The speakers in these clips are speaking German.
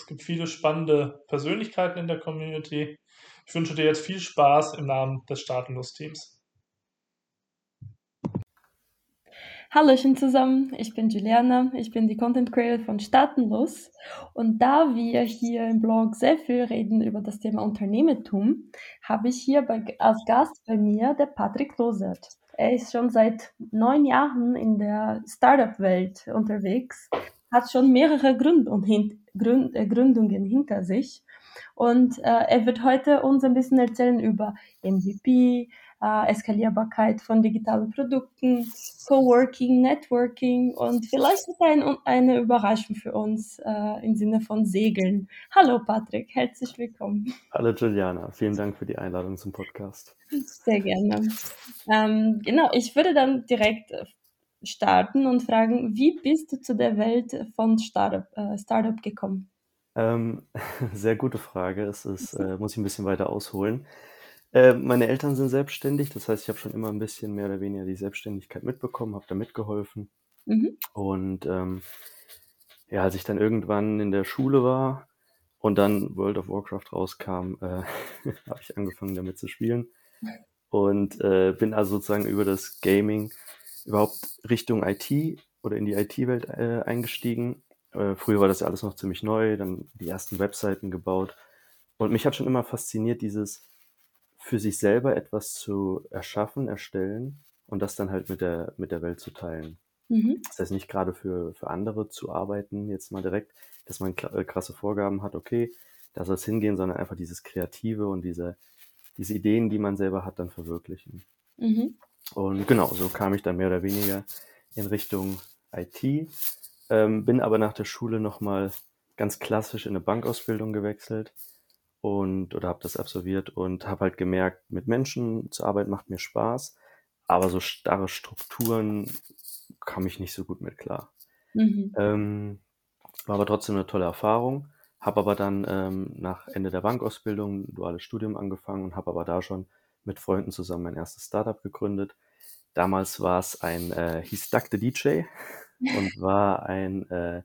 Es gibt viele spannende Persönlichkeiten in der Community. Ich wünsche dir jetzt viel Spaß im Namen des Staatenlos-Teams. Hallöchen zusammen, ich bin Juliana, ich bin die Content Creator von Staatenlos und da wir hier im Blog sehr viel reden über das Thema Unternehmertum, habe ich hier bei, als Gast bei mir der Patrick Losert. Er ist schon seit neun Jahren in der Startup-Welt unterwegs, hat schon mehrere Gründ und hin Gründ äh, Gründungen hinter sich und äh, er wird heute uns ein bisschen erzählen über MVP, äh, Eskalierbarkeit von digitalen Produkten, Coworking, Networking und vielleicht ist ein, eine Überraschung für uns äh, im Sinne von Segeln. Hallo Patrick, herzlich willkommen. Hallo Juliana, vielen Dank für die Einladung zum Podcast. Sehr gerne. Ähm, genau, ich würde dann direkt starten und fragen, wie bist du zu der Welt von Startup, äh, Startup gekommen? Ähm, sehr gute Frage. Es ist, äh, muss ich ein bisschen weiter ausholen. Äh, meine Eltern sind selbstständig, das heißt, ich habe schon immer ein bisschen mehr oder weniger die Selbstständigkeit mitbekommen, habe da mitgeholfen. Mhm. Und ähm, ja, als ich dann irgendwann in der Schule war und dann World of Warcraft rauskam, äh, habe ich angefangen damit zu spielen und äh, bin also sozusagen über das Gaming überhaupt Richtung IT oder in die IT-Welt äh, eingestiegen. Äh, früher war das ja alles noch ziemlich neu, dann die ersten Webseiten gebaut. Und mich hat schon immer fasziniert, dieses für sich selber etwas zu erschaffen, erstellen und das dann halt mit der, mit der Welt zu teilen. Mhm. Das heißt nicht gerade für, für andere zu arbeiten, jetzt mal direkt, dass man äh, krasse Vorgaben hat, okay, da soll es hingehen, sondern einfach dieses Kreative und diese, diese Ideen, die man selber hat, dann verwirklichen. Mhm. Und genau, so kam ich dann mehr oder weniger in Richtung IT, ähm, bin aber nach der Schule nochmal ganz klassisch in eine Bankausbildung gewechselt und oder habe das absolviert und habe halt gemerkt, mit Menschen zu arbeiten macht mir Spaß, aber so starre Strukturen kam ich nicht so gut mit klar. Mhm. Ähm, war aber trotzdem eine tolle Erfahrung, habe aber dann ähm, nach Ende der Bankausbildung ein duales Studium angefangen und habe aber da schon mit Freunden zusammen mein erstes Startup gegründet. Damals war es ein, äh, hieß Duck the DJ und war ein äh,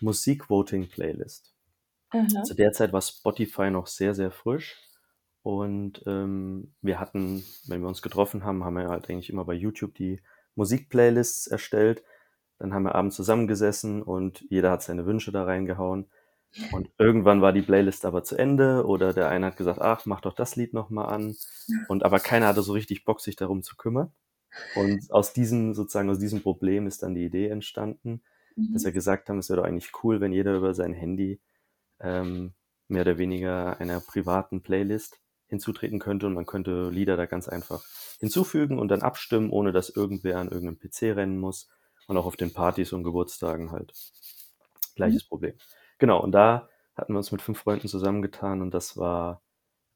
Musik-Voting-Playlist. Mhm. Zu der Zeit war Spotify noch sehr, sehr frisch. Und ähm, wir hatten, wenn wir uns getroffen haben, haben wir halt eigentlich immer bei YouTube die Musikplaylists erstellt. Dann haben wir abends zusammengesessen und jeder hat seine Wünsche da reingehauen. Und irgendwann war die Playlist aber zu Ende oder der eine hat gesagt, ach, mach doch das Lied nochmal an. Und aber keiner hatte so richtig Bock, sich darum zu kümmern. Und aus diesem, sozusagen aus diesem Problem ist dann die Idee entstanden, mhm. dass wir gesagt haben, es wäre doch eigentlich cool, wenn jeder über sein Handy ähm, mehr oder weniger einer privaten Playlist hinzutreten könnte und man könnte Lieder da ganz einfach hinzufügen und dann abstimmen, ohne dass irgendwer an irgendeinem PC rennen muss und auch auf den Partys und Geburtstagen halt. Gleiches mhm. Problem. Genau, und da hatten wir uns mit fünf Freunden zusammengetan und das war,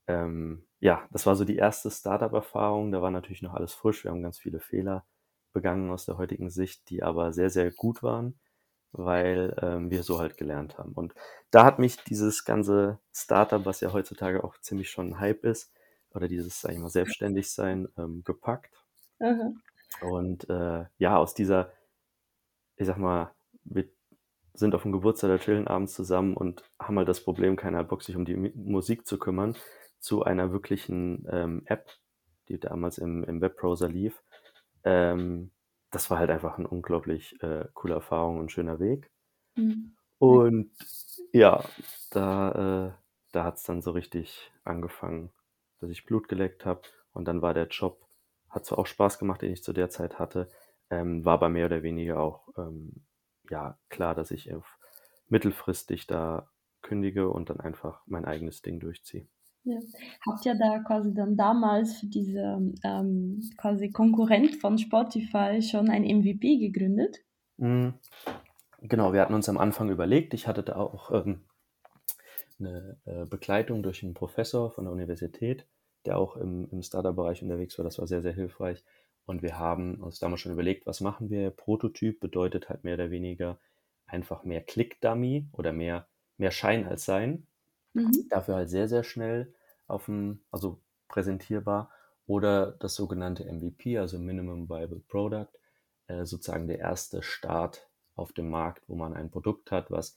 ähm, ja, das war so die erste Startup-Erfahrung. Da war natürlich noch alles frisch. Wir haben ganz viele Fehler begangen aus der heutigen Sicht, die aber sehr, sehr gut waren, weil ähm, wir so halt gelernt haben. Und da hat mich dieses ganze Startup, was ja heutzutage auch ziemlich schon ein Hype ist, oder dieses, sag ich mal, selbstständig sein, ähm, gepackt. Mhm. Und äh, ja, aus dieser, ich sag mal, mit sind auf dem Geburtstag der chillen abends zusammen und haben halt das Problem, keiner hat Bock, sich um die Musik zu kümmern, zu einer wirklichen ähm, App, die damals im, im Webbrowser lief. Ähm, das war halt einfach eine unglaublich äh, coole Erfahrung und schöner Weg. Mhm. Und ja, da, äh, da hat es dann so richtig angefangen, dass ich Blut geleckt habe. Und dann war der Job, hat zwar auch Spaß gemacht, den ich zu der Zeit hatte, ähm, war aber mehr oder weniger auch ähm, ja klar, dass ich mittelfristig da kündige und dann einfach mein eigenes Ding durchziehe. Ja. Habt ihr da quasi dann damals für diese ähm, quasi Konkurrent von Spotify schon ein MVP gegründet? Mhm. Genau, wir hatten uns am Anfang überlegt, ich hatte da auch ähm, eine äh, Begleitung durch einen Professor von der Universität, der auch im, im Startup-Bereich unterwegs war. Das war sehr, sehr hilfreich. Und wir haben uns damals schon überlegt, was machen wir? Prototyp bedeutet halt mehr oder weniger einfach mehr Click-Dummy oder mehr, mehr Schein als Sein. Mhm. Dafür halt sehr, sehr schnell auf dem, also präsentierbar. Oder das sogenannte MVP, also Minimum Viable Product, äh, sozusagen der erste Start auf dem Markt, wo man ein Produkt hat, was,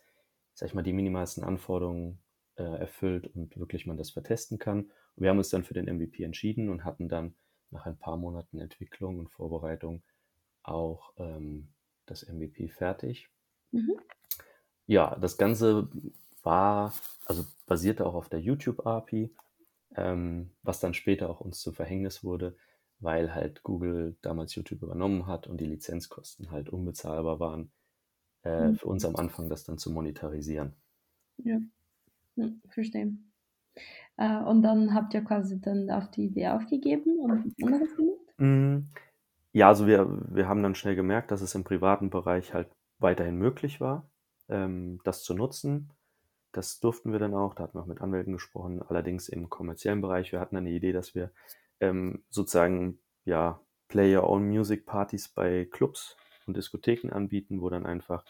sag ich mal, die minimalsten Anforderungen äh, erfüllt und wirklich man das vertesten kann. Und wir haben uns dann für den MVP entschieden und hatten dann nach ein paar Monaten Entwicklung und Vorbereitung auch ähm, das MVP fertig. Mhm. Ja, das Ganze war, also basierte auch auf der YouTube-API, ähm, was dann später auch uns zu Verhängnis wurde, weil halt Google damals YouTube übernommen hat und die Lizenzkosten halt unbezahlbar waren, äh, mhm. für uns am Anfang das dann zu monetarisieren. Ja, ja verstehe. Äh, und dann habt ihr quasi dann auf die Idee aufgegeben und anderes gemacht? Mm, ja, also wir, wir haben dann schnell gemerkt, dass es im privaten Bereich halt weiterhin möglich war, ähm, das zu nutzen. Das durften wir dann auch, da hatten wir auch mit Anwälten gesprochen, allerdings im kommerziellen Bereich. Wir hatten eine Idee, dass wir ähm, sozusagen ja Play-Your-Own-Music-Partys bei Clubs und Diskotheken anbieten, wo dann einfach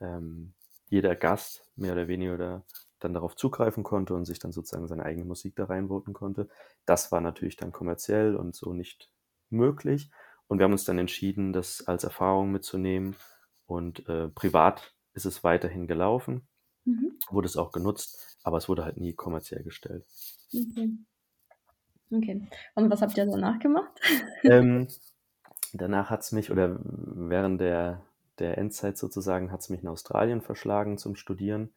ähm, jeder Gast mehr oder weniger dann darauf zugreifen konnte und sich dann sozusagen seine eigene Musik da reinvoten konnte. Das war natürlich dann kommerziell und so nicht möglich. Und wir haben uns dann entschieden, das als Erfahrung mitzunehmen. Und äh, privat ist es weiterhin gelaufen, mhm. wurde es auch genutzt, aber es wurde halt nie kommerziell gestellt. Okay. Okay. Und was habt ihr danach gemacht? Ähm, danach hat es mich, oder während der, der Endzeit sozusagen, hat es mich in Australien verschlagen zum Studieren.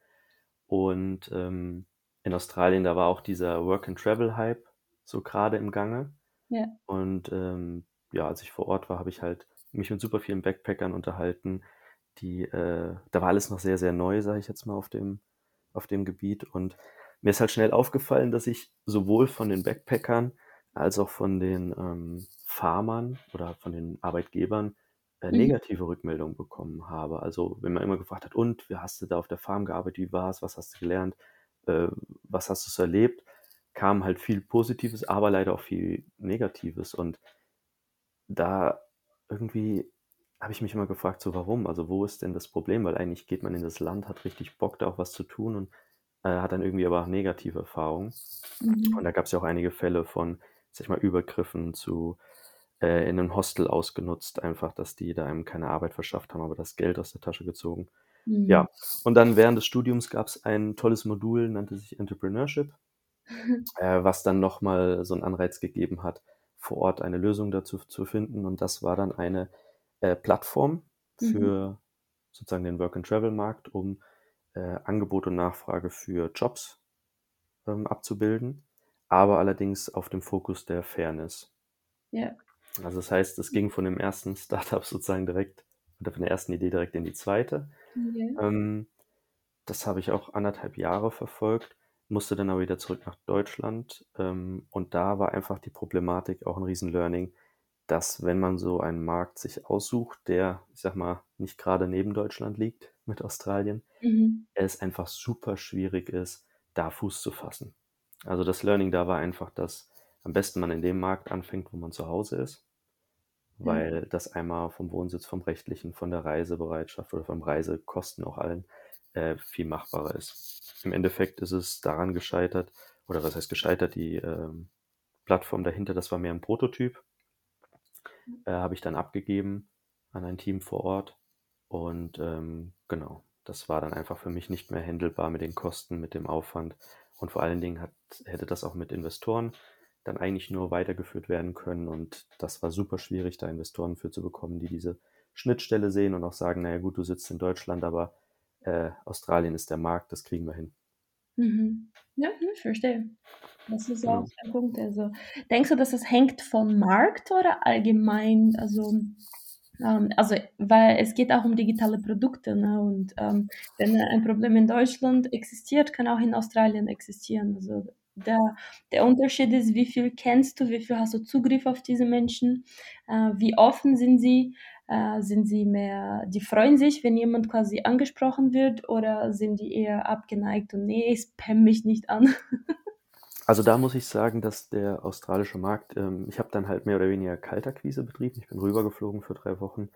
Und ähm, in Australien, da war auch dieser Work-and-Travel-Hype so gerade im Gange. Ja. Und ähm, ja, als ich vor Ort war, habe ich halt mich mit super vielen Backpackern unterhalten. Die, äh, da war alles noch sehr, sehr neu, sage ich jetzt mal, auf dem, auf dem Gebiet. Und mir ist halt schnell aufgefallen, dass ich sowohl von den Backpackern als auch von den ähm, Farmern oder von den Arbeitgebern äh, mhm. negative Rückmeldungen bekommen habe. Also wenn man immer gefragt hat, und wie hast du da auf der Farm gearbeitet, wie war es, was hast du gelernt, äh, was hast du so erlebt, kam halt viel Positives, aber leider auch viel Negatives. Und da irgendwie habe ich mich immer gefragt, so warum? Also wo ist denn das Problem? Weil eigentlich geht man in das Land, hat richtig Bock, da auch was zu tun und äh, hat dann irgendwie aber auch negative Erfahrungen. Mhm. Und da gab es ja auch einige Fälle von, sag ich mal, Übergriffen zu äh, in einem Hostel ausgenutzt, einfach, dass die da einem keine Arbeit verschafft haben, aber das Geld aus der Tasche gezogen. Mhm. Ja, und dann während des Studiums gab es ein tolles Modul, nannte sich Entrepreneurship, äh, was dann nochmal so einen Anreiz gegeben hat, vor Ort eine Lösung dazu zu finden. Und das war dann eine äh, Plattform für mhm. sozusagen den Work-and-Travel-Markt, um äh, Angebot und Nachfrage für Jobs ähm, abzubilden, aber allerdings auf dem Fokus der Fairness. Ja. Also das heißt, es ging von dem ersten Startup sozusagen direkt, oder von der ersten Idee direkt in die zweite. Ja. Ähm, das habe ich auch anderthalb Jahre verfolgt, musste dann aber wieder zurück nach Deutschland. Ähm, und da war einfach die Problematik auch ein Riesen-Learning, dass wenn man so einen Markt sich aussucht, der, ich sag mal, nicht gerade neben Deutschland liegt mit Australien, mhm. es einfach super schwierig ist, da Fuß zu fassen. Also das Learning da war einfach, dass am besten man in dem Markt anfängt, wo man zu Hause ist, weil mhm. das einmal vom Wohnsitz, vom rechtlichen, von der Reisebereitschaft oder vom Reisekosten auch allen äh, viel machbarer ist. Im Endeffekt ist es daran gescheitert, oder was heißt gescheitert, die äh, Plattform dahinter, das war mehr ein Prototyp, äh, habe ich dann abgegeben an ein Team vor Ort und ähm, genau, das war dann einfach für mich nicht mehr händelbar mit den Kosten, mit dem Aufwand und vor allen Dingen hat, hätte das auch mit Investoren dann eigentlich nur weitergeführt werden können. Und das war super schwierig, da Investoren für zu bekommen, die diese Schnittstelle sehen und auch sagen, naja gut, du sitzt in Deutschland, aber äh, Australien ist der Markt, das kriegen wir hin. Mhm. Ja, ich verstehe. Das ist auch ja. der Punkt. Also, denkst du, dass das hängt vom Markt oder allgemein? Also, ähm, also, weil es geht auch um digitale Produkte. Ne? Und ähm, wenn ein Problem in Deutschland existiert, kann auch in Australien existieren. Also, der, der Unterschied ist, wie viel kennst du, wie viel hast du Zugriff auf diese Menschen, äh, wie offen sind sie. Äh, sind sie mehr, die freuen sich, wenn jemand quasi angesprochen wird oder sind die eher abgeneigt und nee, spam mich nicht an? Also da muss ich sagen, dass der australische Markt, ähm, ich habe dann halt mehr oder weniger Kaltakquise betrieben. Ich bin rübergeflogen für drei Wochen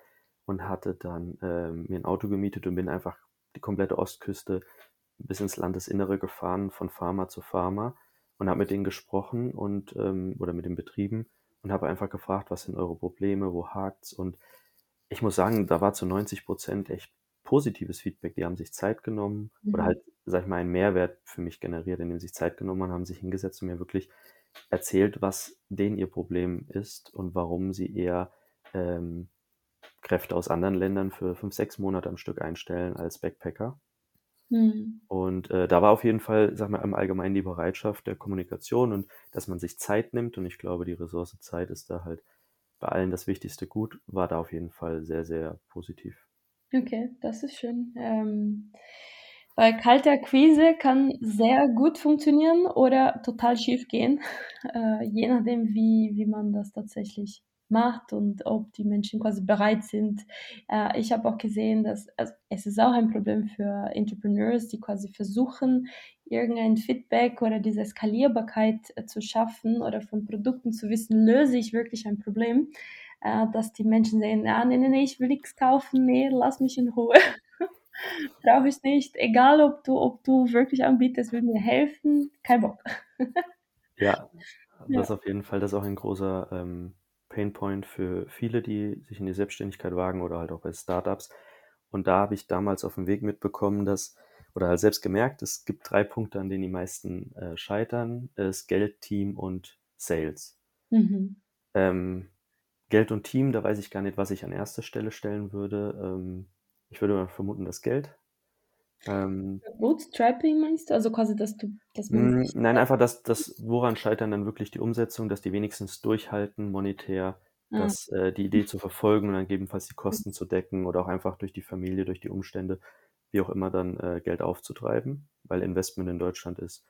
und hatte dann ähm, mir ein Auto gemietet und bin einfach die komplette Ostküste bis ins Landesinnere gefahren, von Farmer zu Farmer und habe mit denen gesprochen und ähm, oder mit den Betrieben und habe einfach gefragt, was sind eure Probleme, wo hakt's und ich muss sagen, da war zu 90 Prozent echt positives Feedback. Die haben sich Zeit genommen mhm. oder halt, sag ich mal, einen Mehrwert für mich generiert, indem sie sich Zeit genommen haben, haben sich hingesetzt und mir wirklich erzählt, was denen ihr Problem ist und warum sie eher ähm, Kräfte aus anderen Ländern für fünf, sechs Monate am Stück einstellen als Backpacker. Mhm. Und äh, da war auf jeden Fall, sag mal, im Allgemeinen die Bereitschaft der Kommunikation und dass man sich Zeit nimmt. Und ich glaube, die Ressource Zeit ist da halt bei allen das wichtigste Gut, war da auf jeden Fall sehr, sehr positiv. Okay, das ist schön. Ähm, weil kalte Akquise kann sehr gut funktionieren oder total schief gehen, äh, je nachdem, wie, wie man das tatsächlich macht und ob die Menschen quasi bereit sind. Äh, ich habe auch gesehen, dass also es ist auch ein Problem für Entrepreneurs, die quasi versuchen, irgendein Feedback oder diese Skalierbarkeit äh, zu schaffen oder von Produkten zu wissen, löse ich wirklich ein Problem äh, dass die Menschen sehen, ah, nee, nee, nee, ich will nichts kaufen, nee, lass mich in Ruhe. Brauche ich nicht. Egal, ob du, ob du wirklich anbietest, will mir helfen, kein Bock. ja, das ja. auf jeden Fall, das ist auch ein großer ähm, Painpoint für viele, die sich in die Selbstständigkeit wagen oder halt auch bei Startups. Und da habe ich damals auf dem Weg mitbekommen, dass, oder halt selbst gemerkt, es gibt drei Punkte, an denen die meisten äh, scheitern. Das Geld, Team und Sales. Mhm. Ähm, Geld und Team, da weiß ich gar nicht, was ich an erster Stelle stellen würde. Ähm, ich würde mal vermuten, das Geld. Ähm, Bootstrapping meinst du? Also quasi, dass du das mm, Nein, einfach das, das, woran scheitern dann wirklich die Umsetzung, dass die wenigstens durchhalten, monetär, ah. dass äh, die Idee zu verfolgen und dann gegebenenfalls die Kosten zu decken oder auch einfach durch die Familie, durch die Umstände, wie auch immer dann äh, Geld aufzutreiben, weil Investment in Deutschland ist,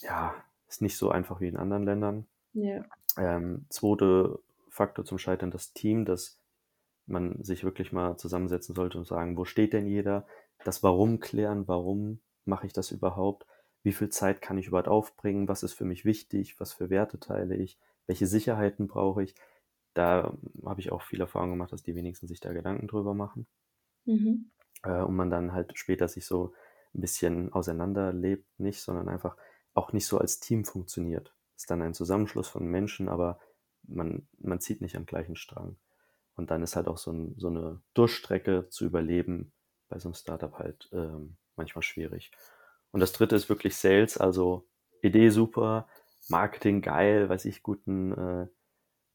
ja, ist nicht so einfach wie in anderen Ländern. Ja. Ähm, zweite Faktor zum Scheitern das Team, dass man sich wirklich mal zusammensetzen sollte und sagen, wo steht denn jeder? Das Warum klären, warum mache ich das überhaupt? Wie viel Zeit kann ich überhaupt aufbringen? Was ist für mich wichtig? Was für Werte teile ich? Welche Sicherheiten brauche ich? Da habe ich auch viel Erfahrung gemacht, dass die wenigsten sich da Gedanken drüber machen. Mhm. Äh, und man dann halt später sich so ein bisschen auseinanderlebt, nicht, sondern einfach auch nicht so als Team funktioniert. Ist dann ein Zusammenschluss von Menschen, aber man, man zieht nicht am gleichen Strang. Und dann ist halt auch so, ein, so eine Durchstrecke zu überleben bei so einem Startup halt ähm, manchmal schwierig. Und das dritte ist wirklich Sales, also Idee super, Marketing geil, weiß ich, guten, äh,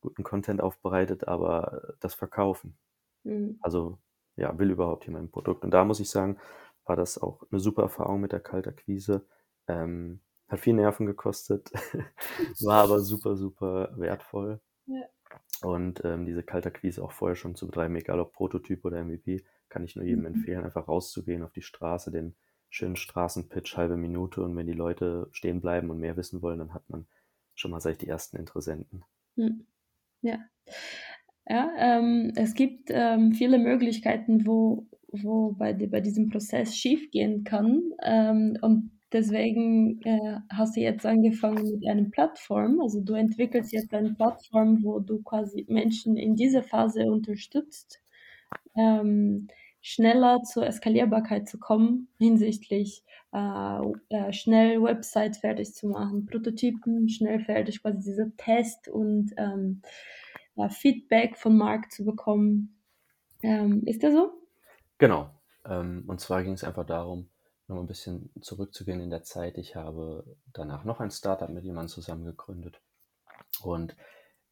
guten Content aufbereitet, aber das Verkaufen. Mhm. Also ja, will überhaupt jemand ein Produkt. Und da muss ich sagen, war das auch eine super Erfahrung mit der Kaltakquise. Ähm, hat viel Nerven gekostet, war aber super, super wertvoll. Ja. Und ähm, diese Kaltakquise auch vorher schon zu betreiben, egal ob Prototyp oder MVP, kann ich nur jedem mhm. empfehlen, einfach rauszugehen auf die Straße, den schönen Straßenpitch, halbe Minute. Und wenn die Leute stehen bleiben und mehr wissen wollen, dann hat man schon mal, sag ich, die ersten Interessenten. Hm. Ja. Ja, ähm, es gibt ähm, viele Möglichkeiten, wo, wo bei, bei diesem Prozess schiefgehen kann. Ähm, und Deswegen äh, hast du jetzt angefangen mit einer Plattform. Also du entwickelst jetzt eine Plattform, wo du quasi Menschen in dieser Phase unterstützt, ähm, schneller zur Eskalierbarkeit zu kommen hinsichtlich äh, äh, schnell Websites fertig zu machen, Prototypen schnell fertig, quasi dieser Test und ähm, Feedback vom Markt zu bekommen. Ähm, ist das so? Genau. Ähm, und zwar ging es einfach darum, noch ein bisschen zurückzugehen in der Zeit. Ich habe danach noch ein Startup mit jemandem zusammen gegründet. Und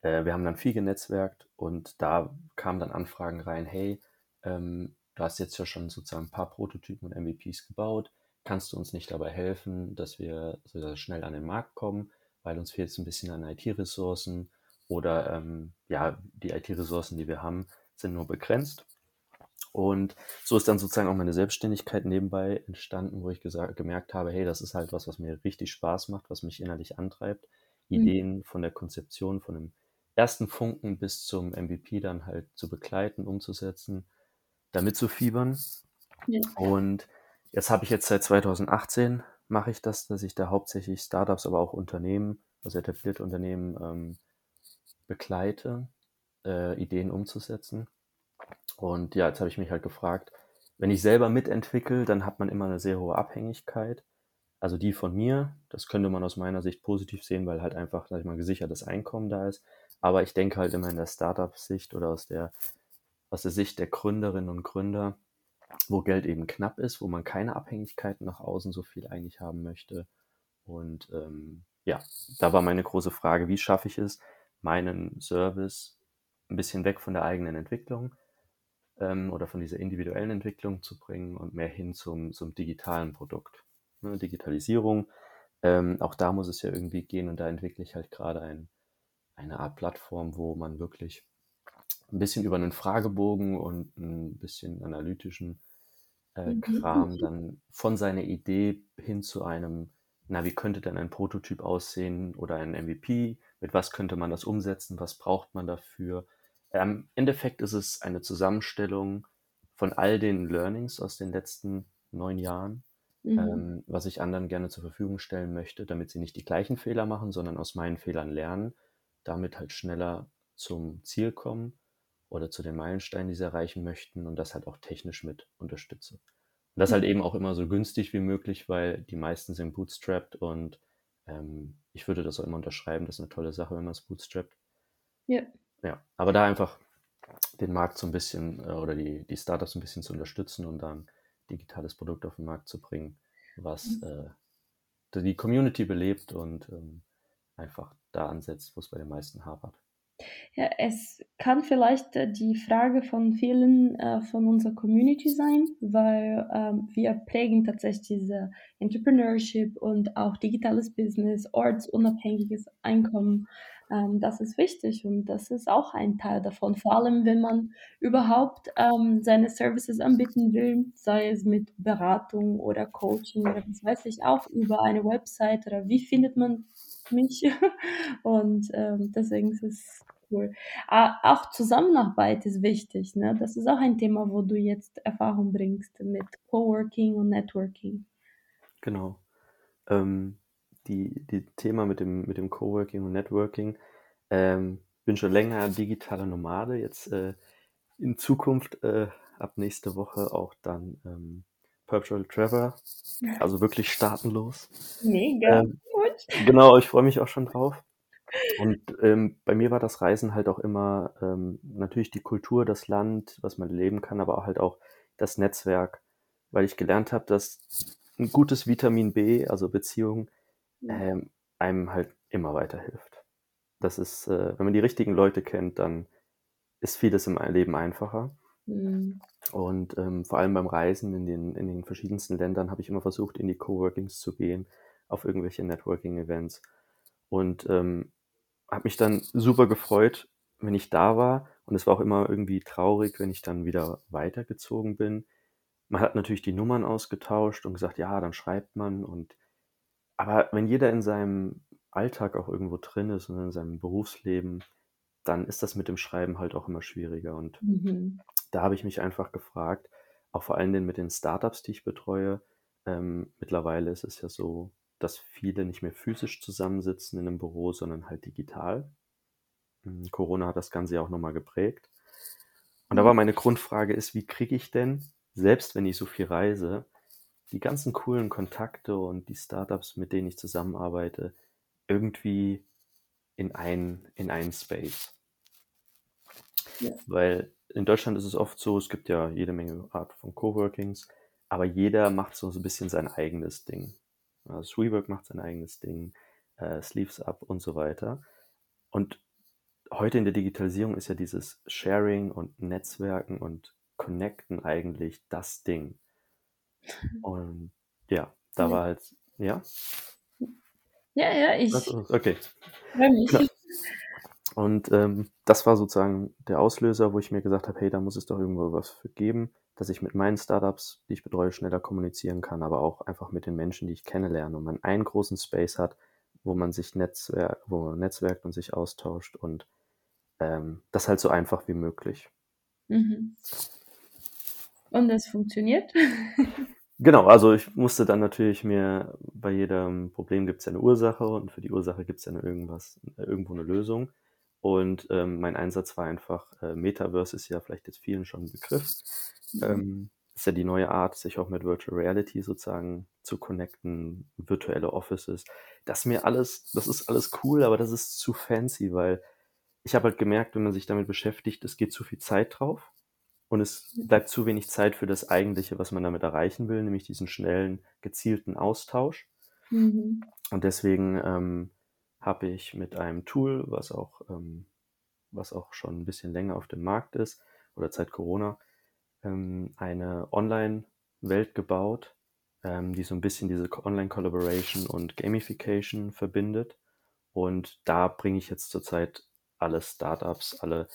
äh, wir haben dann viel genetzwerkt und da kamen dann Anfragen rein, hey, ähm, du hast jetzt ja schon sozusagen ein paar Prototypen und MVPs gebaut. Kannst du uns nicht dabei helfen, dass wir so schnell an den Markt kommen, weil uns fehlt es ein bisschen an IT-Ressourcen oder ähm, ja, die IT-Ressourcen, die wir haben, sind nur begrenzt. Und so ist dann sozusagen auch meine Selbstständigkeit nebenbei entstanden, wo ich gesagt, gemerkt habe, hey, das ist halt was, was mir richtig Spaß macht, was mich innerlich antreibt. Mhm. Ideen von der Konzeption von einem ersten Funken bis zum MVP dann halt zu begleiten, umzusetzen, damit zu fiebern. Ja. Und jetzt habe ich jetzt seit 2018 mache ich das, dass ich da hauptsächlich Startups, aber auch Unternehmen, also etablierte Unternehmen ähm, begleite, äh, Ideen umzusetzen. Und ja, jetzt habe ich mich halt gefragt, wenn ich selber mitentwickle, dann hat man immer eine sehr hohe Abhängigkeit. Also die von mir, das könnte man aus meiner Sicht positiv sehen, weil halt einfach, sag ich mal, gesichertes Einkommen da ist. Aber ich denke halt immer in der Startup-Sicht oder aus der, aus der Sicht der Gründerinnen und Gründer, wo Geld eben knapp ist, wo man keine Abhängigkeiten nach außen so viel eigentlich haben möchte. Und ähm, ja, da war meine große Frage, wie schaffe ich es, meinen Service ein bisschen weg von der eigenen Entwicklung ähm, oder von dieser individuellen Entwicklung zu bringen und mehr hin zum, zum digitalen Produkt. Ne, Digitalisierung, ähm, auch da muss es ja irgendwie gehen und da entwickle ich halt gerade ein, eine Art Plattform, wo man wirklich ein bisschen über einen Fragebogen und ein bisschen analytischen äh, Mhm. Kram dann von seiner Idee hin zu einem, na, wie könnte denn ein Prototyp aussehen oder ein MVP? Mit was könnte man das umsetzen? Was braucht man dafür? Ähm, Im Endeffekt ist es eine Zusammenstellung von all den Learnings aus den letzten neun Jahren, Mhm. ähm, was ich anderen gerne zur Verfügung stellen möchte, damit sie nicht die gleichen Fehler machen, sondern aus meinen Fehlern lernen, damit halt schneller zum Ziel kommen oder zu den Meilensteinen, die sie erreichen möchten und das halt auch technisch mit unterstütze. Und das halt Mhm. eben auch immer so günstig wie möglich, weil die meisten sind bootstrapped und ähm, ich würde das auch immer unterschreiben, das ist eine tolle Sache, wenn man es bootstrappt. Ja. Ja, aber da einfach den Markt so ein bisschen äh, oder die, die Startups ein bisschen zu unterstützen und dann digitales Produkt auf den Markt zu bringen, was Mhm. äh, die Community belebt und ähm, einfach da ansetzt, wo es bei den meisten hapert. Ja, es kann vielleicht äh, die Frage von vielen äh, von unserer Community sein, weil ähm, wir prägen tatsächlich diese Entrepreneurship und auch digitales Business, ortsunabhängiges Einkommen. Ähm, das ist wichtig und das ist auch ein Teil davon, vor allem wenn man überhaupt ähm, seine Services anbieten will, sei es mit Beratung oder Coaching oder was weiß ich, auch über eine Website oder wie findet man mich? Und ähm, deswegen ist es cool. Auch Zusammenarbeit ist wichtig, ne? Das ist auch ein Thema, wo du jetzt Erfahrung bringst mit Coworking und Networking. Genau. Ähm, die, die Thema mit dem, mit dem Coworking und Networking. Ähm, bin schon länger digitaler Nomade, jetzt äh, in Zukunft äh, ab nächste Woche auch dann ähm, Perpetual Traveler, also wirklich staatenlos. Mega Ähm. Genau, ich freue mich auch schon drauf. Und ähm, bei mir war das Reisen halt auch immer ähm, natürlich die Kultur, das Land, was man leben kann, aber auch halt auch das Netzwerk, weil ich gelernt habe, dass ein gutes Vitamin B, also Beziehung, ähm, einem halt immer weiterhilft. Das ist, äh, wenn man die richtigen Leute kennt, dann ist vieles im Leben einfacher. Mhm. Und ähm, vor allem beim Reisen in den, in den verschiedensten Ländern habe ich immer versucht, in die Coworkings zu gehen, auf irgendwelche Networking-Events. Und ähm, habe mich dann super gefreut, wenn ich da war. Und es war auch immer irgendwie traurig, wenn ich dann wieder weitergezogen bin. Man hat natürlich die Nummern ausgetauscht und gesagt, ja, dann schreibt man. Und aber wenn jeder in seinem Alltag auch irgendwo drin ist und in seinem Berufsleben, dann ist das mit dem Schreiben halt auch immer schwieriger. Und Mhm. da habe ich mich einfach gefragt, auch vor allem mit den Startups, die ich betreue. Ähm, mittlerweile ist es ja so, dass viele nicht mehr physisch zusammensitzen in einem Büro, sondern halt digital. Mm, Corona hat das Ganze ja auch nochmal geprägt. Und da war meine Grundfrage ist, wie kriege ich denn, selbst wenn ich so viel reise, die ganzen coolen Kontakte und die Startups, mit denen ich zusammenarbeite, irgendwie in ein, in einen Space. Ja. Weil in Deutschland ist es oft so, es gibt ja jede Menge Art von Coworkings, aber jeder macht so ein bisschen sein eigenes Ding. Also Rework macht sein eigenes Ding, äh, Sleeves Up und so weiter. Und heute in der Digitalisierung ist ja dieses Sharing und Netzwerken und Connecten eigentlich das Ding. Und ja, da Ja. war halt, ja, Ja, ja, ich okay. Genau. Und ähm, das war sozusagen der Auslöser, wo ich mir gesagt habe, hey, da muss es doch irgendwo was für geben, dass ich mit meinen Startups, die ich betreue, schneller kommunizieren kann, aber auch einfach mit den Menschen, die ich kennenlerne und man einen großen Space hat, wo man sich Netzwerk, wo man netzwerkt und sich austauscht und ähm, das halt so einfach wie möglich. Mhm. Und es funktioniert? Genau, also ich musste dann natürlich mir bei jedem Problem gibt es ja eine Ursache und für die Ursache gibt es ja irgendwas, irgendwo eine Lösung. Und ähm, mein Einsatz war einfach, äh, Metaverse ist ja vielleicht jetzt vielen schon ein Begriff. Mhm. Ähm, ist ja die neue Art, sich auch mit Virtual Reality sozusagen zu connecten, virtuelle Offices. Das mir alles, das ist alles cool, aber das ist zu fancy, weil ich habe halt gemerkt, wenn man sich damit beschäftigt, es geht zu viel Zeit drauf. Und es bleibt zu wenig Zeit für das Eigentliche, was man damit erreichen will, nämlich diesen schnellen, gezielten Austausch. Mhm. Und deswegen ähm, habe ich mit einem Tool, was auch, ähm, was auch schon ein bisschen länger auf dem Markt ist, oder seit Corona, ähm, eine Online-Welt gebaut, ähm, die so ein bisschen diese Online-Collaboration und Gamification verbindet. Und da bringe ich jetzt zurzeit alle Startups, alle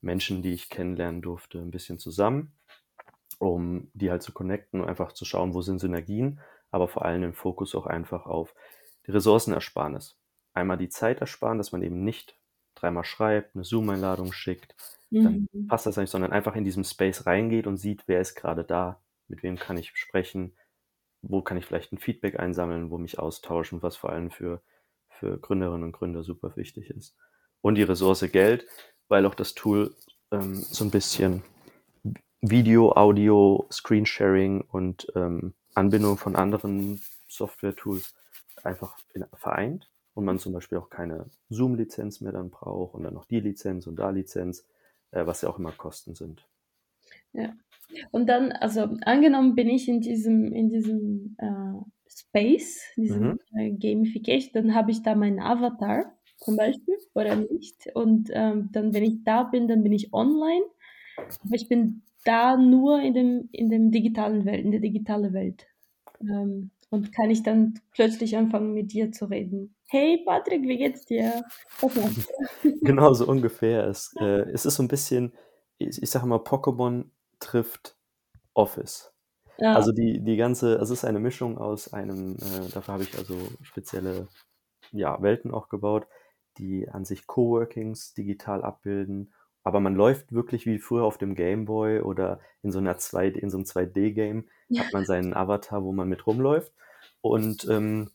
Menschen, die ich kennenlernen durfte, ein bisschen zusammen, um die halt zu connecten und einfach zu schauen, wo sind Synergien, aber vor allem den Fokus auch einfach auf die Ressourcenersparnis. Einmal die Zeit ersparen, dass man eben nicht dreimal schreibt, eine Zoom-Einladung schickt, dann mhm. passt das nicht, sondern einfach in diesem Space reingeht und sieht, wer ist gerade da, mit wem kann ich sprechen, wo kann ich vielleicht ein Feedback einsammeln, wo mich austauschen, was vor allem für, für Gründerinnen und Gründer super wichtig ist. Und die Ressource Geld, weil auch das Tool ähm, so ein bisschen Video, Audio, Screensharing und ähm, Anbindung von anderen Software-Tools einfach in, vereint und man zum Beispiel auch keine Zoom-Lizenz mehr dann braucht und dann noch die Lizenz und da Lizenz, äh, was ja auch immer Kosten sind. Ja. Und dann, also angenommen bin ich in diesem, in diesem äh, Space, diesem mhm. äh, Gamification, dann habe ich da meinen Avatar zum Beispiel oder nicht. Und ähm, dann, wenn ich da bin, dann bin ich online. Aber ich bin da nur in dem, in dem digitalen Welt, in der digitalen Welt. Ähm, und kann ich dann plötzlich anfangen, mit dir zu reden. Hey Patrick, wie geht's dir? Genau, so ungefähr. Es, äh, es ist so ein bisschen, ich, ich sage mal, Pokémon trifft Office. Ja. Also die, die ganze, also es ist eine Mischung aus einem, äh, dafür habe ich also spezielle ja, Welten auch gebaut die an sich Coworkings digital abbilden. Aber man läuft wirklich wie früher auf dem Gameboy oder in so einer 2D, in so einem 2D-Game ja. hat man seinen Avatar, wo man mit rumläuft. Und ähm,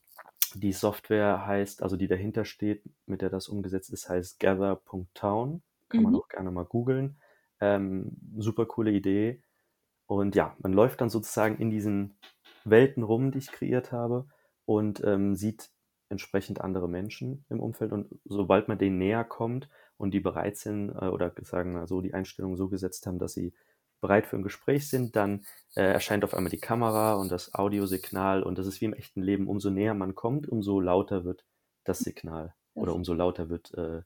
die Software heißt, also die dahinter steht, mit der das umgesetzt ist, heißt gather.town. Kann mhm. man auch gerne mal googeln. Ähm, super coole Idee. Und ja, man läuft dann sozusagen in diesen Welten rum, die ich kreiert habe und ähm, sieht entsprechend andere Menschen im Umfeld und sobald man denen näher kommt und die bereit sind äh, oder sagen wir so die Einstellung so gesetzt haben, dass sie bereit für ein Gespräch sind, dann äh, erscheint auf einmal die Kamera und das Audiosignal und das ist wie im echten Leben. Umso näher man kommt, umso lauter wird das Signal das oder umso lauter wird äh,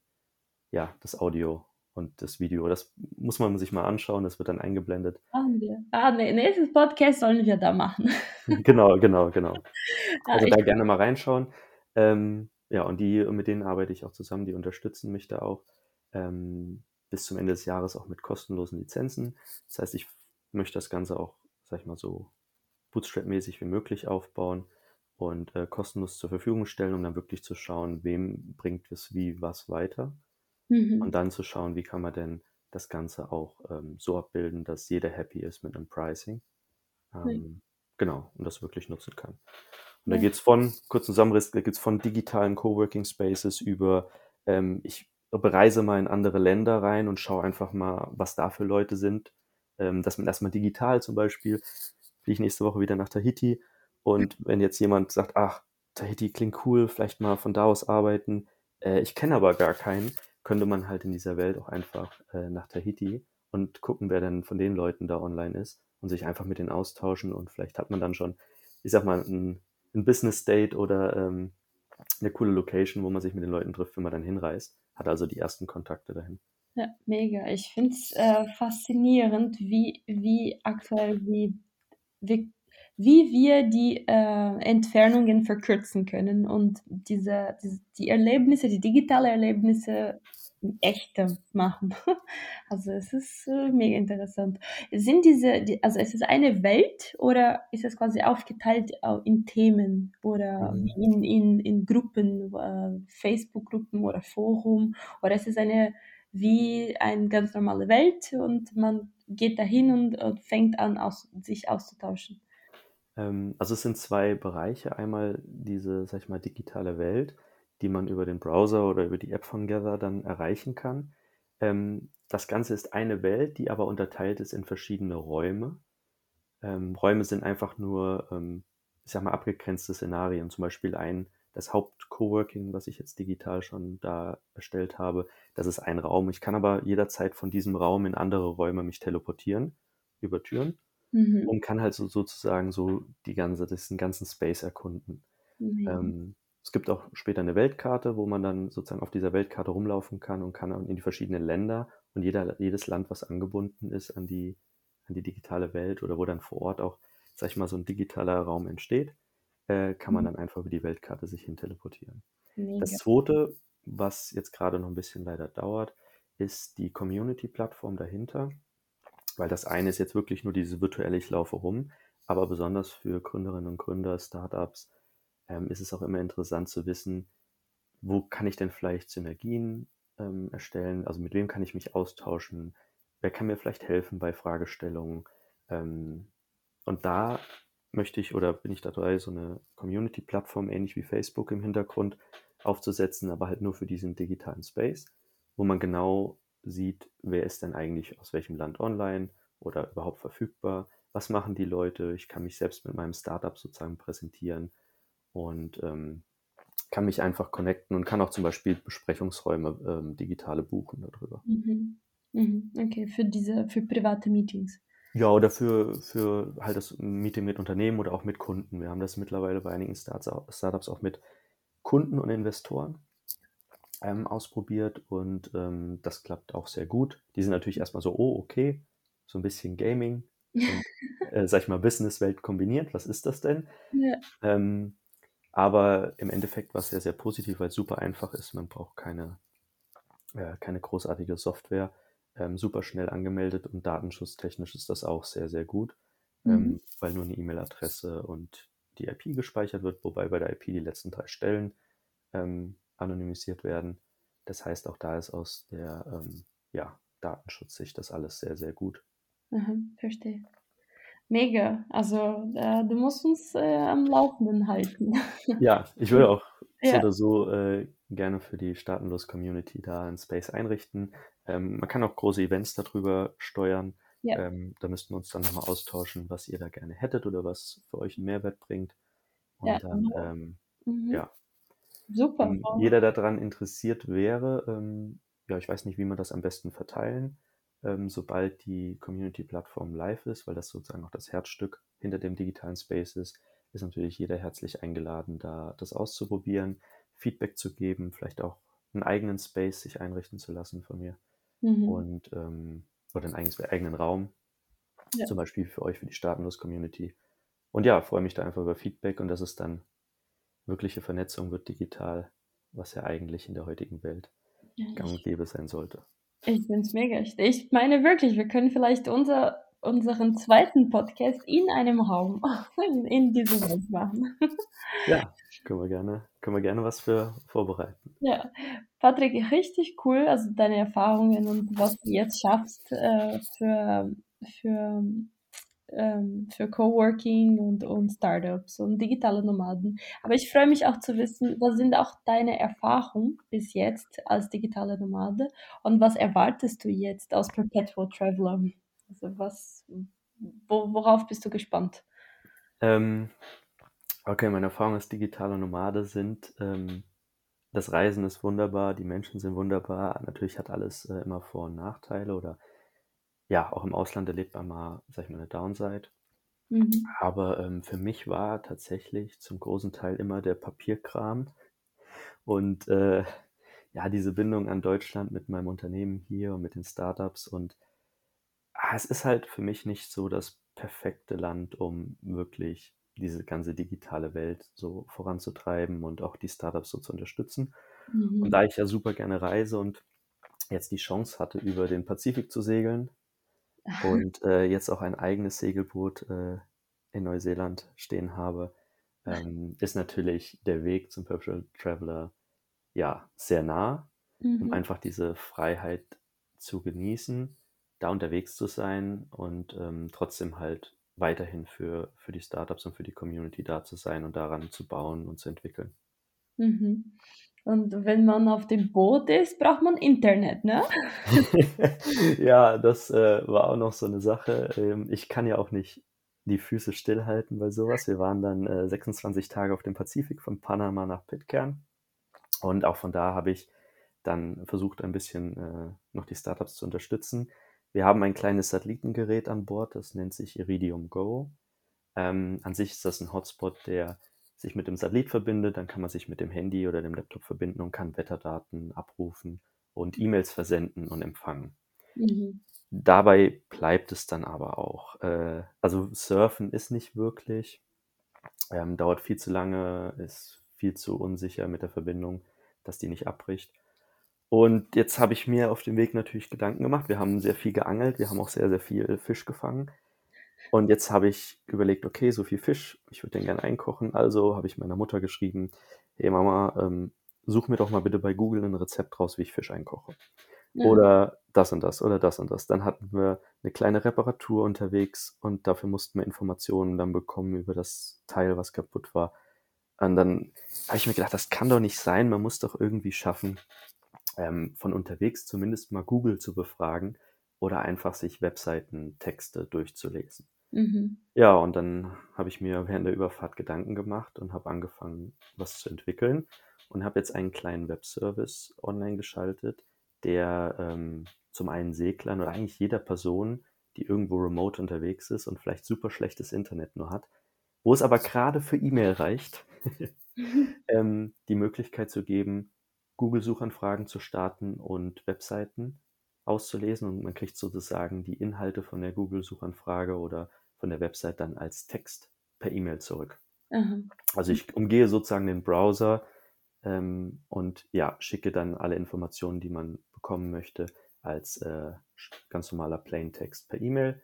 ja das Audio und das Video. Das muss man sich mal anschauen, das wird dann eingeblendet. Machen wir. Ah, nee, nächstes Podcast sollen wir da machen. genau, genau, genau. Also da gerne mal reinschauen. Ähm, ja, und die, mit denen arbeite ich auch zusammen, die unterstützen mich da auch ähm, bis zum Ende des Jahres auch mit kostenlosen Lizenzen. Das heißt, ich möchte das Ganze auch, sag ich mal, so bootstrap-mäßig wie möglich aufbauen und äh, kostenlos zur Verfügung stellen, um dann wirklich zu schauen, wem bringt es wie was weiter. Mhm. Und dann zu schauen, wie kann man denn das Ganze auch ähm, so abbilden, dass jeder happy ist mit einem Pricing. Ähm, mhm. Genau, und das wirklich nutzen kann. Und da geht es von, kurzen Zusammenriss, da geht es von digitalen Coworking Spaces über, ähm, ich bereise mal in andere Länder rein und schaue einfach mal, was da für Leute sind. Ähm, dass man erstmal digital zum Beispiel, fliege ich nächste Woche wieder nach Tahiti. Und wenn jetzt jemand sagt, ach, Tahiti klingt cool, vielleicht mal von da aus arbeiten, äh, ich kenne aber gar keinen, könnte man halt in dieser Welt auch einfach äh, nach Tahiti und gucken, wer denn von den Leuten da online ist und sich einfach mit denen austauschen und vielleicht hat man dann schon, ich sag mal, ein ein Business Date oder ähm, eine coole Location, wo man sich mit den Leuten trifft, wenn man dann hinreist. Hat also die ersten Kontakte dahin. Ja, mega. Ich finde es äh, faszinierend, wie, wie aktuell, wie, wie, wie wir die äh, Entfernungen verkürzen können und diese, diese, die Erlebnisse, die digitale Erlebnisse echter machen. Also es ist äh, mega interessant. Sind diese, die, also ist es eine Welt oder ist es quasi aufgeteilt in Themen oder mhm. in, in, in Gruppen, äh, Facebook-Gruppen oder Forum oder ist es eine wie eine ganz normale Welt und man geht dahin und, und fängt an, aus, sich auszutauschen. Ähm, also es sind zwei Bereiche. Einmal diese, sag ich mal, digitale Welt, die man über den Browser oder über die App von Gather dann erreichen kann. Ähm, das Ganze ist eine Welt, die aber unterteilt ist in verschiedene Räume. Ähm, Räume sind einfach nur, ähm, ich sag mal, abgegrenzte Szenarien. Zum Beispiel ein, das Haupt-Coworking, was ich jetzt digital schon da erstellt habe, das ist ein Raum. Ich kann aber jederzeit von diesem Raum in andere Räume mich teleportieren, über Türen mhm. und kann halt so, sozusagen so die ganze, diesen ganzen Space erkunden. Mhm. Ähm, es gibt auch später eine Weltkarte, wo man dann sozusagen auf dieser Weltkarte rumlaufen kann und kann in die verschiedenen Länder und jeder, jedes Land, was angebunden ist an die, an die digitale Welt oder wo dann vor Ort auch, sag ich mal, so ein digitaler Raum entsteht, äh, kann man mhm. dann einfach über die Weltkarte sich hin teleportieren. Mega. Das zweite, was jetzt gerade noch ein bisschen leider dauert, ist die Community-Plattform dahinter. Weil das eine ist jetzt wirklich nur diese virtuelle Ich laufe rum, aber besonders für Gründerinnen und Gründer, Startups, ähm, ist es auch immer interessant zu wissen, wo kann ich denn vielleicht Synergien ähm, erstellen, also mit wem kann ich mich austauschen, wer kann mir vielleicht helfen bei Fragestellungen. Ähm, und da möchte ich oder bin ich dabei, so eine Community-Plattform ähnlich wie Facebook im Hintergrund aufzusetzen, aber halt nur für diesen digitalen Space, wo man genau sieht, wer ist denn eigentlich aus welchem Land online oder überhaupt verfügbar, was machen die Leute, ich kann mich selbst mit meinem Startup sozusagen präsentieren und ähm, kann mich einfach connecten und kann auch zum Beispiel Besprechungsräume ähm, digitale buchen darüber. Mhm. Mhm. Okay, für diese, für private Meetings. Ja, oder für, für halt das Meeting mit Unternehmen oder auch mit Kunden. Wir haben das mittlerweile bei einigen Startups auch mit Kunden und Investoren ähm, ausprobiert und ähm, das klappt auch sehr gut. Die sind natürlich erstmal so, oh, okay, so ein bisschen Gaming und, äh, sag ich mal, Businesswelt kombiniert. Was ist das denn? Ja. Ähm, aber im Endeffekt war es sehr, sehr positiv, weil es super einfach ist. Man braucht keine, äh, keine großartige Software. Ähm, super schnell angemeldet und datenschutztechnisch ist das auch sehr, sehr gut, ähm, mhm. ähm, weil nur eine E-Mail-Adresse und die IP gespeichert wird, wobei bei der IP die letzten drei Stellen ähm, anonymisiert werden. Das heißt, auch da ist aus der ähm, ja, Datenschutzsicht das alles sehr, sehr gut. Mhm, verstehe. Mega. Also äh, du musst uns äh, am Laufenden halten. Ja, ich würde auch so ja. oder so äh, gerne für die Staatenlos-Community da ein Space einrichten. Ähm, man kann auch große Events darüber steuern. Ja. Ähm, da müssten wir uns dann nochmal austauschen, was ihr da gerne hättet oder was für euch einen Mehrwert bringt. Und ja. dann, ähm, mhm. ja. Super. Wenn jeder daran interessiert wäre, ähm, ja, ich weiß nicht, wie man das am besten verteilen ähm, sobald die Community-Plattform live ist, weil das sozusagen auch das Herzstück hinter dem digitalen Space ist, ist natürlich jeder herzlich eingeladen, da das auszuprobieren, Feedback zu geben, vielleicht auch einen eigenen Space sich einrichten zu lassen von mir mhm. und ähm, oder einen eigenen, eigenen Raum, ja. zum Beispiel für euch, für die Staatenlos-Community. Und ja, freue mich da einfach über Feedback und dass es dann wirkliche Vernetzung wird digital, was ja eigentlich in der heutigen Welt gang und gäbe sein sollte. Ich finde es mega. Ich meine wirklich, wir können vielleicht unser, unseren zweiten Podcast in einem Raum in, diesem Welt machen. Ja, können wir gerne, können wir gerne was für vorbereiten. Ja, Patrick, richtig cool, also deine Erfahrungen und was du jetzt schaffst äh, für, für ähm, für Coworking und, und Startups und digitale Nomaden. Aber ich freue mich auch zu wissen, was sind auch deine Erfahrungen bis jetzt als digitale Nomade und was erwartest du jetzt als Perpetual Traveler? Also was, wo, worauf bist du gespannt? Ähm, okay, meine Erfahrungen als digitale Nomade sind, ähm, das Reisen ist wunderbar, die Menschen sind wunderbar. Natürlich hat alles äh, immer Vor- und Nachteile oder ja, auch im Ausland erlebt man mal, sag ich mal, eine Downside. Mhm. Aber ähm, für mich war tatsächlich zum großen Teil immer der Papierkram und äh, ja, diese Bindung an Deutschland mit meinem Unternehmen hier und mit den Startups. Und ah, es ist halt für mich nicht so das perfekte Land, um wirklich diese ganze digitale Welt so voranzutreiben und auch die Startups so zu unterstützen. Mhm. Und da ich ja super gerne reise und jetzt die Chance hatte, über den Pazifik zu segeln, und äh, jetzt auch ein eigenes Segelboot äh, in Neuseeland stehen habe, ähm, ist natürlich der Weg zum Perpetual Traveler ja sehr nah, mhm. um einfach diese Freiheit zu genießen, da unterwegs zu sein und ähm, trotzdem halt weiterhin für, für die Startups und für die Community da zu sein und daran zu bauen und zu entwickeln. Mhm. Und wenn man auf dem Boot ist, braucht man Internet, ne? ja, das äh, war auch noch so eine Sache. Ähm, ich kann ja auch nicht die Füße stillhalten bei sowas. Wir waren dann äh, 26 Tage auf dem Pazifik von Panama nach Pitcairn. Und auch von da habe ich dann versucht, ein bisschen äh, noch die Startups zu unterstützen. Wir haben ein kleines Satellitengerät an Bord, das nennt sich Iridium Go. Ähm, an sich ist das ein Hotspot, der sich mit dem Satellit verbindet. Dann kann man sich mit dem Handy oder dem Laptop verbinden und kann Wetterdaten abrufen und E-Mails versenden und empfangen. Mhm. Dabei bleibt es dann aber auch. Äh, also Surfen ist nicht wirklich, ähm, dauert viel zu lange, ist viel zu unsicher mit der Verbindung, dass die nicht abbricht. Und jetzt habe ich mir auf dem Weg natürlich Gedanken gemacht. Wir haben sehr viel geangelt, wir haben auch sehr, sehr viel Fisch gefangen. Und jetzt habe ich überlegt, okay, so viel Fisch, ich würde den gerne einkochen. Also habe ich meiner Mutter geschrieben, hey Mama, ähm, such mir doch mal bitte bei Google ein Rezept raus, wie ich Fisch einkoche. Ja. Oder das und das oder das und das. Dann hatten wir eine kleine Reparatur unterwegs und dafür mussten wir Informationen dann bekommen über das Teil, was kaputt war. Und dann habe ich mir gedacht, das kann doch nicht sein. Man muss doch irgendwie schaffen, ähm, von unterwegs zumindest mal Google zu befragen oder einfach sich Webseiten-Texte durchzulesen. Mhm. Ja, und dann habe ich mir während der Überfahrt Gedanken gemacht und habe angefangen, was zu entwickeln und habe jetzt einen kleinen Webservice online geschaltet, der ähm, zum einen Seglern oder eigentlich jeder Person, die irgendwo remote unterwegs ist und vielleicht super schlechtes Internet nur hat, wo es aber gerade für E-Mail reicht, ähm, die Möglichkeit zu geben, Google-Suchanfragen zu starten und Webseiten auszulesen und man kriegt sozusagen die Inhalte von der Google-Suchanfrage oder von der Website dann als Text per E-Mail zurück. Aha. Also ich umgehe sozusagen den Browser ähm, und ja, schicke dann alle Informationen, die man bekommen möchte, als äh, ganz normaler Plaintext per E-Mail.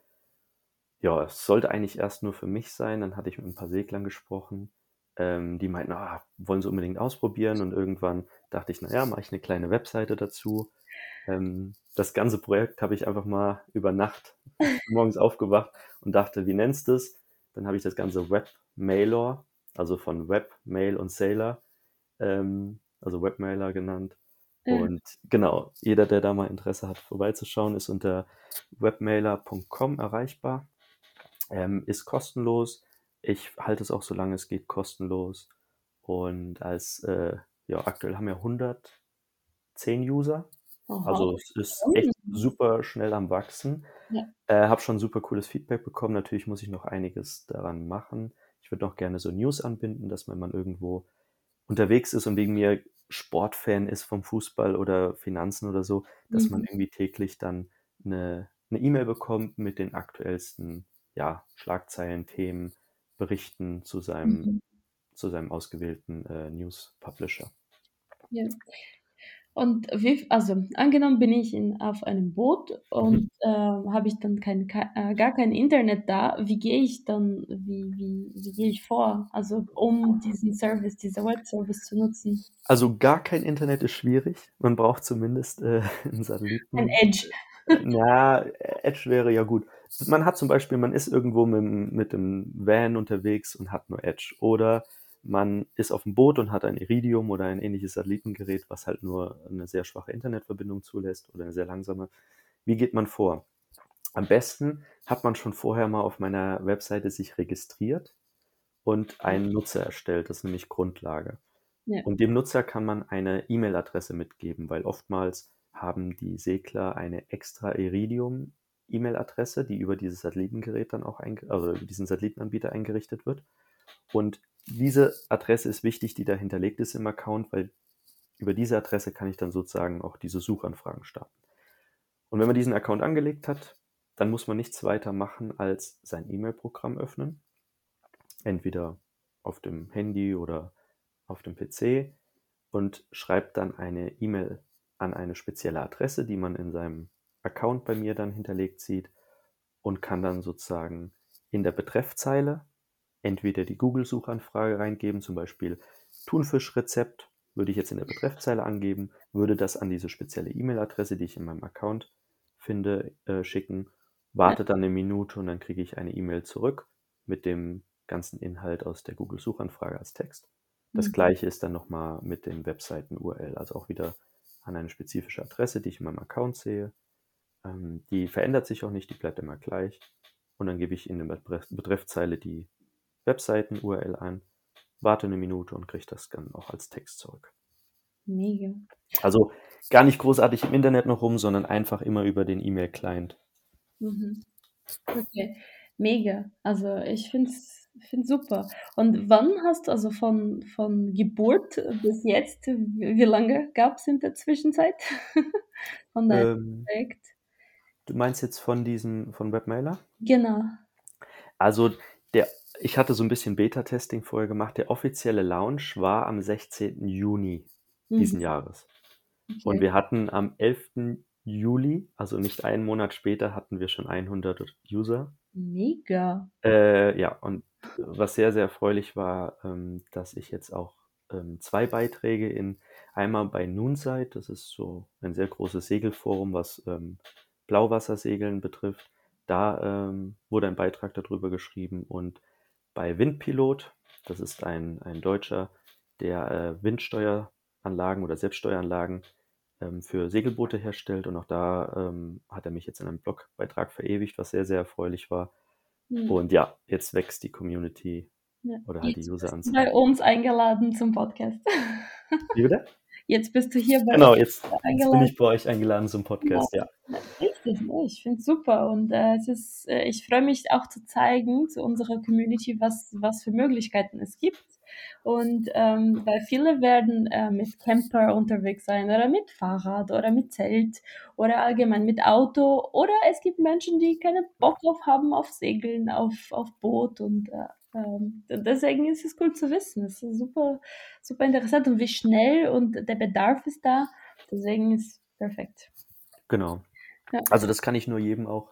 Ja, es sollte eigentlich erst nur für mich sein. Dann hatte ich mit ein paar Seglern gesprochen, ähm, die meinten, ah, wollen sie unbedingt ausprobieren. Und irgendwann dachte ich, naja, mache ich eine kleine Webseite dazu. Ähm, das ganze Projekt habe ich einfach mal über Nacht morgens aufgewacht und dachte, wie nennst du es? Dann habe ich das ganze Webmailer, also von Web, Mail und Sailor, ähm, also Webmailer genannt. Mhm. Und genau, jeder, der da mal Interesse hat, vorbeizuschauen, ist unter webmailer.com erreichbar. Ähm, ist kostenlos. Ich halte es auch, solange es geht, kostenlos. Und als, äh, ja, aktuell haben wir 110 User Aha. Also es ist echt super schnell am Wachsen. Ja. Äh, habe schon super cooles Feedback bekommen. Natürlich muss ich noch einiges daran machen. Ich würde noch gerne so News anbinden, dass wenn man irgendwo unterwegs ist und wegen mir Sportfan ist vom Fußball oder Finanzen oder so, dass mhm. man irgendwie täglich dann eine E-Mail bekommt mit den aktuellsten ja, Schlagzeilen, Themen, Berichten zu seinem, mhm. zu seinem ausgewählten äh, News-Publisher. Ja. Und wie, also angenommen bin ich in, auf einem Boot und mhm. äh, habe ich dann kein, äh, gar kein Internet da. Wie gehe ich dann, wie, wie, wie gehe ich vor, also um diesen Service, dieser Web-Service zu nutzen? Also gar kein Internet ist schwierig. Man braucht zumindest äh, einen Satelliten. Ein Edge. Ja, Edge wäre ja gut. Man hat zum Beispiel, man ist irgendwo mit, mit dem Van unterwegs und hat nur Edge. Oder man ist auf dem Boot und hat ein Iridium oder ein ähnliches Satellitengerät, was halt nur eine sehr schwache Internetverbindung zulässt oder eine sehr langsame. Wie geht man vor? Am besten hat man schon vorher mal auf meiner Webseite sich registriert und einen Nutzer erstellt. Das ist nämlich Grundlage. Ja. Und dem Nutzer kann man eine E-Mail-Adresse mitgeben, weil oftmals haben die Segler eine extra Iridium E-Mail-Adresse, die über dieses Satellitengerät dann auch, also über diesen Satellitenanbieter eingerichtet wird. Und diese Adresse ist wichtig, die da hinterlegt ist im Account, weil über diese Adresse kann ich dann sozusagen auch diese Suchanfragen starten. Und wenn man diesen Account angelegt hat, dann muss man nichts weiter machen, als sein E-Mail-Programm öffnen. Entweder auf dem Handy oder auf dem PC und schreibt dann eine E-Mail an eine spezielle Adresse, die man in seinem Account bei mir dann hinterlegt sieht und kann dann sozusagen in der Betreffzeile entweder die Google-Suchanfrage reingeben, zum Beispiel Thunfischrezept, würde ich jetzt in der Betreffzeile angeben, würde das an diese spezielle E-Mail-Adresse, die ich in meinem Account finde, äh, schicken, warte dann eine Minute und dann kriege ich eine E-Mail zurück mit dem ganzen Inhalt aus der Google-Suchanfrage als Text. Das Mhm. gleiche ist dann nochmal mit den Webseiten-URL, also auch wieder an eine spezifische Adresse, die ich in meinem Account sehe. Ähm, die verändert sich auch nicht, die bleibt immer gleich. Und dann gebe ich in der Betref Betreffzeile die Webseiten-URL ein, warte eine Minute und kriege das dann auch als Text zurück. Mega. Also gar nicht großartig im Internet noch rum, sondern einfach immer über den E-Mail-Client. Mhm. Okay, mega. Also ich finde es find super. Und wann hast du, also von, von Geburt bis jetzt, wie, lange gab es in der Zwischenzeit von deinem Ähm, Projekt? du meinst jetzt von diesem, von Webmailer? Genau. Also der, ich hatte so ein bisschen Beta-Testing vorher gemacht. Der offizielle Launch war am 16. Juni diesen Mhm. Jahres. Und Okay. wir hatten am 11. Juli, also nicht einen Monat später, hatten wir schon 100 User. Mega. Äh, ja, und was sehr, sehr erfreulich war, ähm, dass ich jetzt auch ähm, zwei Beiträge in einmal bei Noonside, das ist so ein sehr großes Segelforum, was ähm, Blauwassersegeln betrifft. Da ähm, wurde ein Beitrag darüber geschrieben und bei Windpilot, das ist ein, ein Deutscher, der äh, Windsteueranlagen oder Selbststeueranlagen ähm, für Segelboote herstellt und auch da ähm, hat er mich jetzt in einem Blogbeitrag verewigt, was sehr, sehr erfreulich war. Mhm. Und ja, jetzt wächst die Community Ja. oder halt die Useranzahl. bei uns eingeladen zum Podcast. Wie bitte? Jetzt bist du hier bei Genau, jetzt, jetzt bin ich bei euch eingeladen zum Podcast, ja. Ja, richtig, ne? Ich finde es super und äh, es ist, äh, ich freue mich auch zu zeigen zu unserer Community, was, was für Möglichkeiten es gibt. Und ähm, weil viele werden äh, mit Camper unterwegs sein oder mit Fahrrad oder mit Zelt oder allgemein mit Auto oder es gibt Menschen, die keinen Bock drauf haben auf Segeln, auf, auf Boot und äh, ähm, deswegen ist es cool zu wissen. Es ist super, super interessant und wie schnell und der Bedarf ist da. Deswegen ist es perfekt. Genau. Ja. Also das kann ich nur jedem auch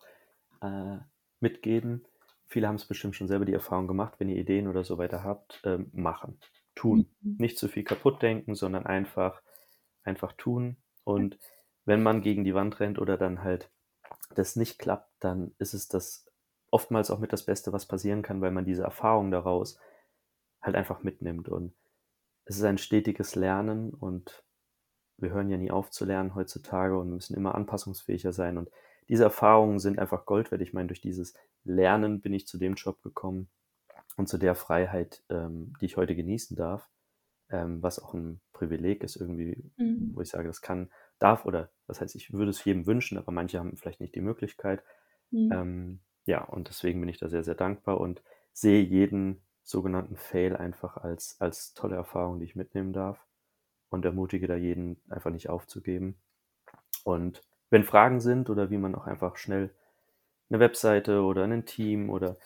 äh, mitgeben. Viele haben es bestimmt schon selber die Erfahrung gemacht, wenn ihr Ideen oder so weiter habt, ähm, machen, tun. Mhm. Nicht zu viel kaputt denken, sondern einfach, einfach tun. Und wenn man gegen die Wand rennt oder dann halt das nicht klappt, dann ist es das oftmals auch mit das Beste, was passieren kann, weil man diese Erfahrung daraus halt einfach mitnimmt. Und es ist ein stetiges Lernen und wir hören ja nie auf zu lernen heutzutage und müssen immer anpassungsfähiger sein. Und diese Erfahrungen sind einfach Gold wert. Ich meine, durch dieses Lernen bin ich zu dem Job gekommen und zu der Freiheit, ähm, die ich heute genießen darf, ähm, was auch ein Privileg ist irgendwie, Mhm. wo ich sage, das kann, darf oder das heißt, ich würde es jedem wünschen, aber manche haben vielleicht nicht die Möglichkeit. Mhm. Ähm, ja, und deswegen bin ich da sehr, sehr dankbar und sehe jeden sogenannten Fail einfach als, als tolle Erfahrung, die ich mitnehmen darf und ermutige da jeden einfach nicht aufzugeben. Und wenn Fragen sind oder wie man auch einfach schnell eine Webseite oder ein Team oder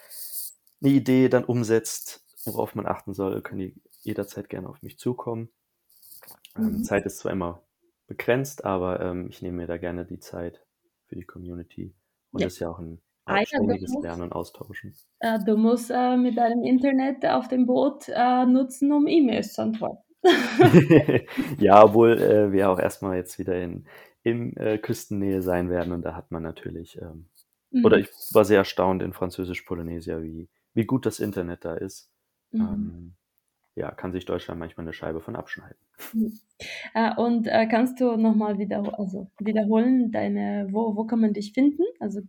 eine Idee dann umsetzt, worauf man achten soll, können die jederzeit gerne auf mich zukommen. Ähm, Mhm. Zeit ist zwar immer begrenzt, aber ähm, ich nehme mir da gerne die Zeit für die Community. Und Ja. das ist ja auch ein ständiges du musst- Lernen Austauschen. Äh, du musst äh, mit deinem Internet auf dem Boot äh, nutzen, um E-Mails zu antworten. ja, obwohl äh, wir auch erstmal jetzt wieder in, in äh, Küstennähe sein werden und da hat man natürlich, ähm, oder Mhm. ich war sehr erstaunt in Französisch-Polynesia, wie, wie gut das Internet da ist. Mhm. Ähm, ja, kann sich Deutschland manchmal eine Scheibe von abschneiden. Äh, und äh, kannst du nochmal wieder, also wiederholen, deine, wo, wo kann man dich finden? Also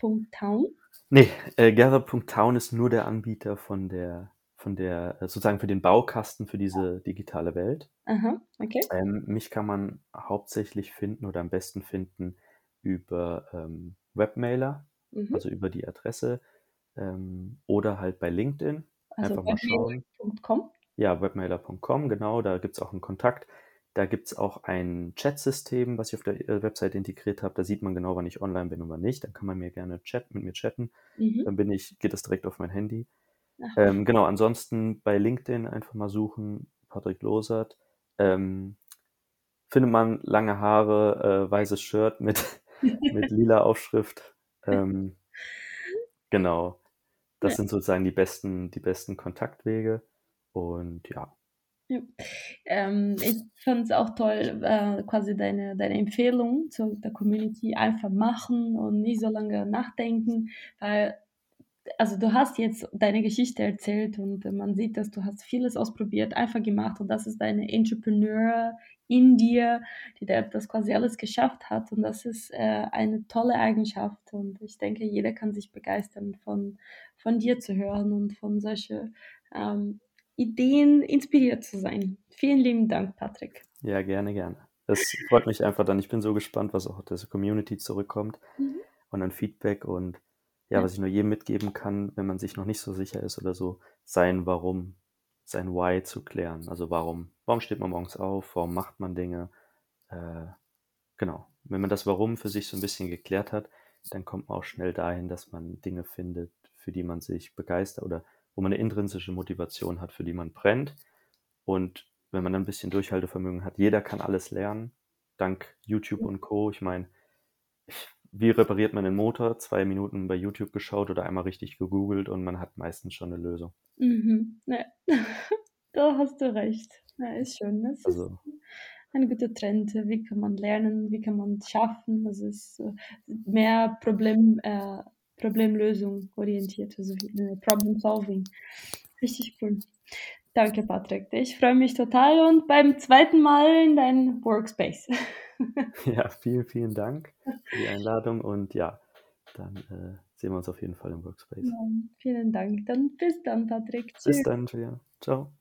gathered.town. Nee, äh, Gather.town ist nur der Anbieter von der, von der, äh, sozusagen für den Baukasten für diese digitale Welt. Aha, okay. Ähm, mich kann man hauptsächlich finden oder am besten finden über ähm, Webmailer, Mhm. also über die Adresse ähm, oder halt bei LinkedIn. Also einfach mal schauen. webmailer.com. Ja, webmailer.com, genau, da gibt es auch einen Kontakt. Da gibt es auch ein Chatsystem, was ich auf der äh, Website integriert habe. Da sieht man genau, wann ich online bin und wann nicht. Dann kann man mir gerne chat, mit mir chatten. Mhm. Dann bin ich, geht das direkt auf mein Handy. Ähm, genau, ansonsten bei LinkedIn einfach mal suchen, Patrick Losert. Ähm, findet man lange Haare, äh, weißes Shirt mit, mit lila Aufschrift. Ähm, genau, das sind sozusagen die besten, die besten Kontaktwege. Und ja, Ja. Ähm, ich fand es auch toll, äh, quasi deine, deine Empfehlung zu der Community einfach machen und nicht so lange nachdenken, weil also du hast jetzt deine Geschichte erzählt und man sieht, dass du hast vieles ausprobiert, einfach gemacht und das ist deine Entrepreneur in dir, die das quasi alles geschafft hat und das ist äh, eine tolle Eigenschaft und ich denke, jeder kann sich begeistern von, von dir zu hören und von solchen ähm, Ideen inspiriert zu sein. Vielen lieben Dank, Patrick. Ja, gerne, gerne. Es freut mich einfach dann. Ich bin so gespannt, was auch aus der Community zurückkommt mhm. und an Feedback und ja, was ich nur jedem mitgeben kann, wenn man sich noch nicht so sicher ist oder so, sein Warum, sein Why zu klären. Also warum, warum steht man morgens auf, warum macht man Dinge? Äh, genau. Wenn man das Warum für sich so ein bisschen geklärt hat, dann kommt man auch schnell dahin, dass man Dinge findet, für die man sich begeistert oder wo man eine intrinsische Motivation hat, für die man brennt. Und wenn man dann ein bisschen Durchhaltevermögen hat, jeder kann alles lernen, dank YouTube und Co. Ich meine, wie repariert man den Motor? Zwei Minuten bei YouTube geschaut oder einmal richtig gegoogelt und man hat meistens schon eine Lösung. Mhm. Ja. da hast du recht. Ja, ist schön. Das also, ist ein guter Trend. Wie kann man lernen? Wie kann man es schaffen? Das ist mehr Problem, äh, Problemlösung orientiert, also äh, Problem Solving. Richtig cool. Danke, Patrick. Ich freue mich total und beim zweiten Mal in deinem Workspace. Ja, vielen, vielen Dank für die Einladung und ja, dann äh, sehen wir uns auf jeden Fall im Workspace. Ja, vielen Dank. Dann bis dann, Patrick. Tschüss. Bis dann, Julia. Ciao.